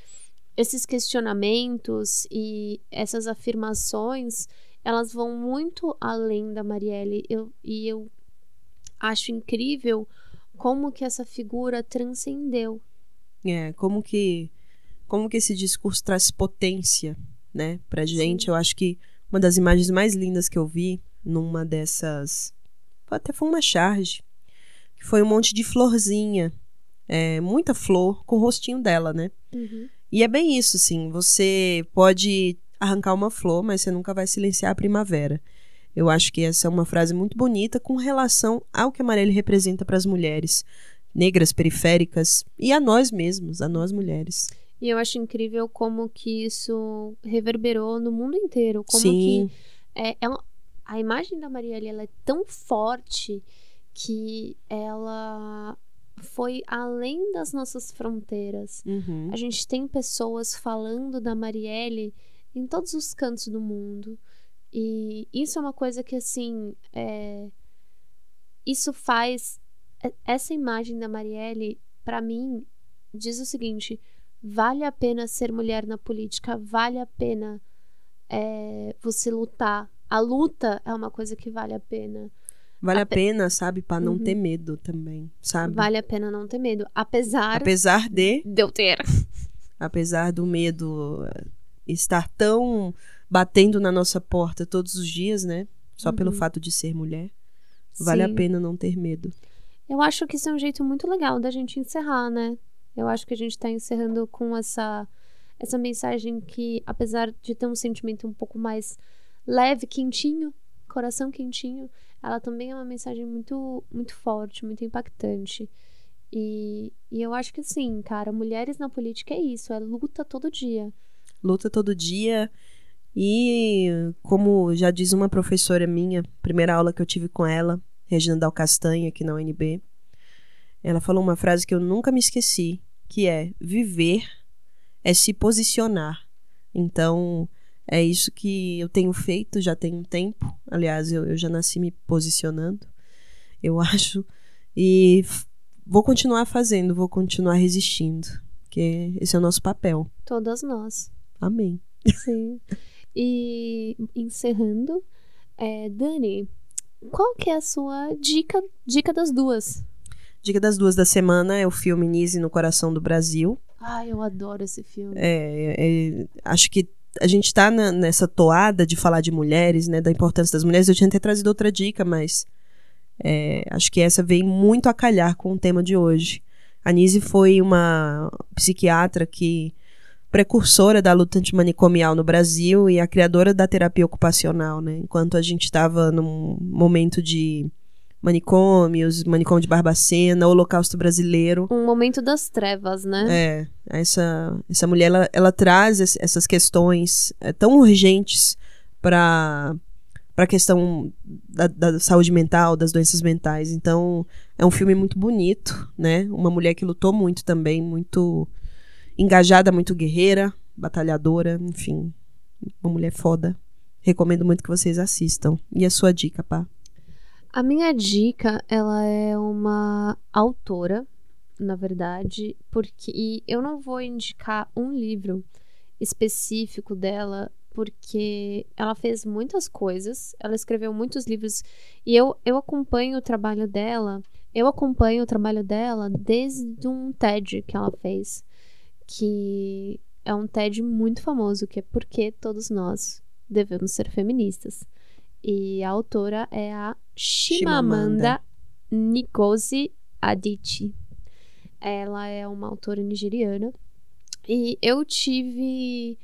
esses questionamentos e essas afirmações, elas vão muito além da Marielle. Eu, e eu acho incrível como que essa figura transcendeu. É, como que como que esse discurso traz potência, né, pra gente. Eu acho que uma das imagens mais lindas que eu vi numa dessas até foi uma charge, que foi um monte de florzinha, é, muita flor com o rostinho dela, né? E é bem isso, assim, você pode arrancar uma flor, mas você nunca vai silenciar a primavera. Eu acho que essa é uma frase muito bonita com relação ao que a Marielle representa para as mulheres negras, periféricas e a nós mesmos, a nós mulheres. E eu acho incrível como que isso reverberou no mundo inteiro. Como Sim, que é, é a imagem da Marielle ela é tão forte que ela foi além das nossas fronteiras. uhum. A gente tem pessoas falando da Marielle em todos os cantos do mundo. E isso é uma coisa que, assim, é, isso faz. é- Essa imagem da Marielle, pra mim, diz o seguinte: vale a pena ser mulher na política, vale a pena é, você lutar a luta é uma coisa que vale a pena. Vale a, Ape- pena, sabe, pra não Uhum. ter medo também, sabe? Vale a pena não ter medo. Apesar Apesar de, de eu ter. apesar do medo eh, estar tão batendo na nossa porta todos os dias, né? Só pelo Uhum. fato de ser mulher, vale a Sim. pena não ter medo. Eu acho que isso é um jeito muito legal da gente encerrar, né? Eu acho que a gente tá encerrando com essa essa mensagem que, apesar de ter um sentimento um pouco mais leve, quentinho, coração quentinho, ela também é uma mensagem muito muito forte, muito impactante. E, e eu acho que sim, cara, mulheres na política é isso, é luta todo dia. luta todo dia. E como já diz uma professora minha, primeira aula que eu tive com ela, Regina Dal Castanha, aqui na UNB, ela falou uma frase que eu nunca me esqueci, que é viver é se posicionar. Então, é isso que eu tenho feito já tem um tempo. Aliás, eu, eu já nasci me posicionando, eu acho. E vou continuar fazendo, vou continuar resistindo. Porque esse é o nosso papel. Todas nós. Amém. Sim. E encerrando, é, Dani, qual que é a sua dica, dica das duas? Dica das duas da semana é o filme Nise no Coração do Brasil. Ai, eu adoro esse filme. É, é, acho que a gente tá na- nessa toada de falar de mulheres, né? Da importância das mulheres. Eu tinha até trazido outra dica, mas é, acho que essa vem muito a calhar com o tema de hoje. A Nise foi uma psiquiatra que precursora da luta antimanicomial no Brasil e a criadora da terapia ocupacional, né? Enquanto a gente estava num momento de manicômios, manicômio de Barbacena, Holocausto brasileiro, Um momento das trevas, né? é, essa, essa mulher, ela, ela traz es- essas questões é, tão urgentes para para a questão da, da saúde mental, das doenças mentais. Então, é um filme muito bonito, né? Uma mulher que lutou muito também, muito engajada, muito guerreira, batalhadora, enfim, uma mulher foda. Recomendo muito que vocês assistam. E a sua dica, pá? A minha dica, ela é uma autora, na verdade, porque eu não vou indicar um livro específico dela, porque ela fez muitas coisas, ela escreveu muitos livros e eu, eu acompanho o trabalho dela, eu acompanho o trabalho dela desde um TED que ela fez, que é um TED muito famoso, que é Porque Todos Nós Devemos Ser Feministas. E a autora é a Chimamanda Ngozi Adichie. Ela é uma autora nigeriana. E eu tive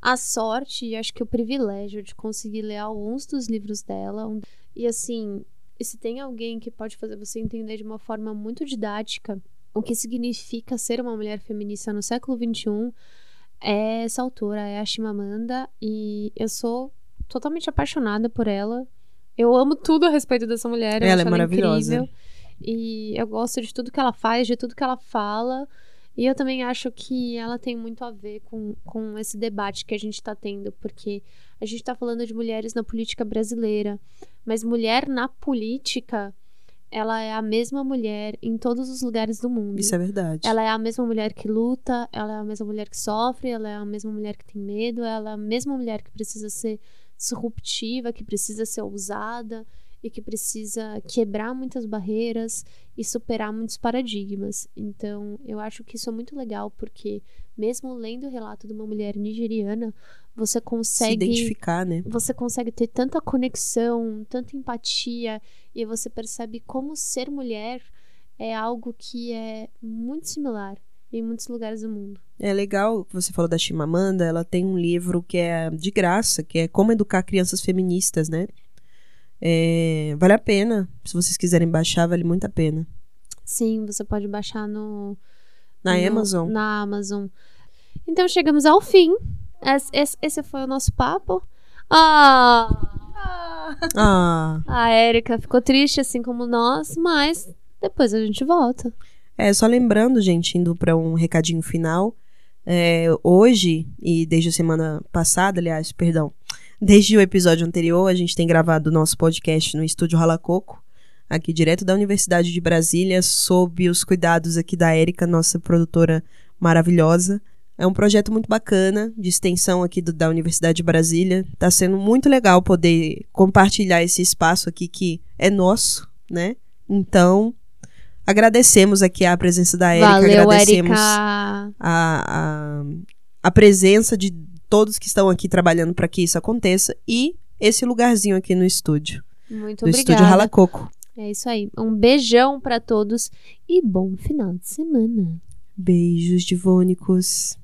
a sorte e acho que o privilégio de conseguir ler alguns dos livros dela. E assim, se tem alguém que pode fazer você entender de uma forma muito didática o que significa ser uma mulher feminista no século XXI, é essa autora, é a Chimamanda. E eu sou totalmente apaixonada por ela. Eu amo tudo a respeito dessa mulher. Ela é maravilhosa. incrível. E eu gosto de tudo que ela faz, de tudo que ela fala. E eu também acho que ela tem muito a ver com, com esse debate que a gente está tendo, porque a gente está falando de mulheres na política brasileira, mas mulher na política, ela é a mesma mulher em todos os lugares do mundo. Isso é verdade. Ela é a mesma mulher que luta, ela é a mesma mulher que sofre, ela é a mesma mulher que tem medo, ela é a mesma mulher que precisa ser disruptiva, que precisa ser ousada e que precisa quebrar muitas barreiras e superar muitos paradigmas. Então, eu acho que isso é muito legal porque mesmo lendo o relato de uma mulher nigeriana, você Se consegue identificar, né? você consegue ter tanta conexão, tanta empatia, e você percebe como ser mulher é algo que é muito similar em muitos lugares do mundo. É legal que você falou da Chimamanda, ela tem um livro que é de graça, que é Como Educar Crianças Feministas, né? É, vale a pena. Se vocês quiserem baixar, vale muito a pena. Sim, você pode baixar no Na no- Amazon. Na Amazon. Então chegamos ao fim. Esse, esse- esse foi o nosso papo. Ah, Ah, a Erika ficou triste, assim como nós, mas depois a gente volta. É só lembrando, gente, indo para um recadinho final. é, hoje, e desde a semana passada, aliás, perdão, desde o episódio anterior, a gente tem gravado o nosso podcast no estúdio Ralacoco, aqui direto da Universidade de Brasília, sob os cuidados aqui da Érica, nossa produtora maravilhosa. É um projeto muito bacana, de extensão aqui do, da Universidade de Brasília. Está sendo muito legal poder compartilhar esse espaço aqui que é nosso, né? Então, Agradecemos aqui a presença da Érica, Valeu, agradecemos A, a, a presença de todos que estão aqui trabalhando para que isso aconteça e esse lugarzinho aqui no estúdio. Muito no estúdio Rala Coco. É isso aí. Um beijão para todos e bom final de semana. Beijos divônicos.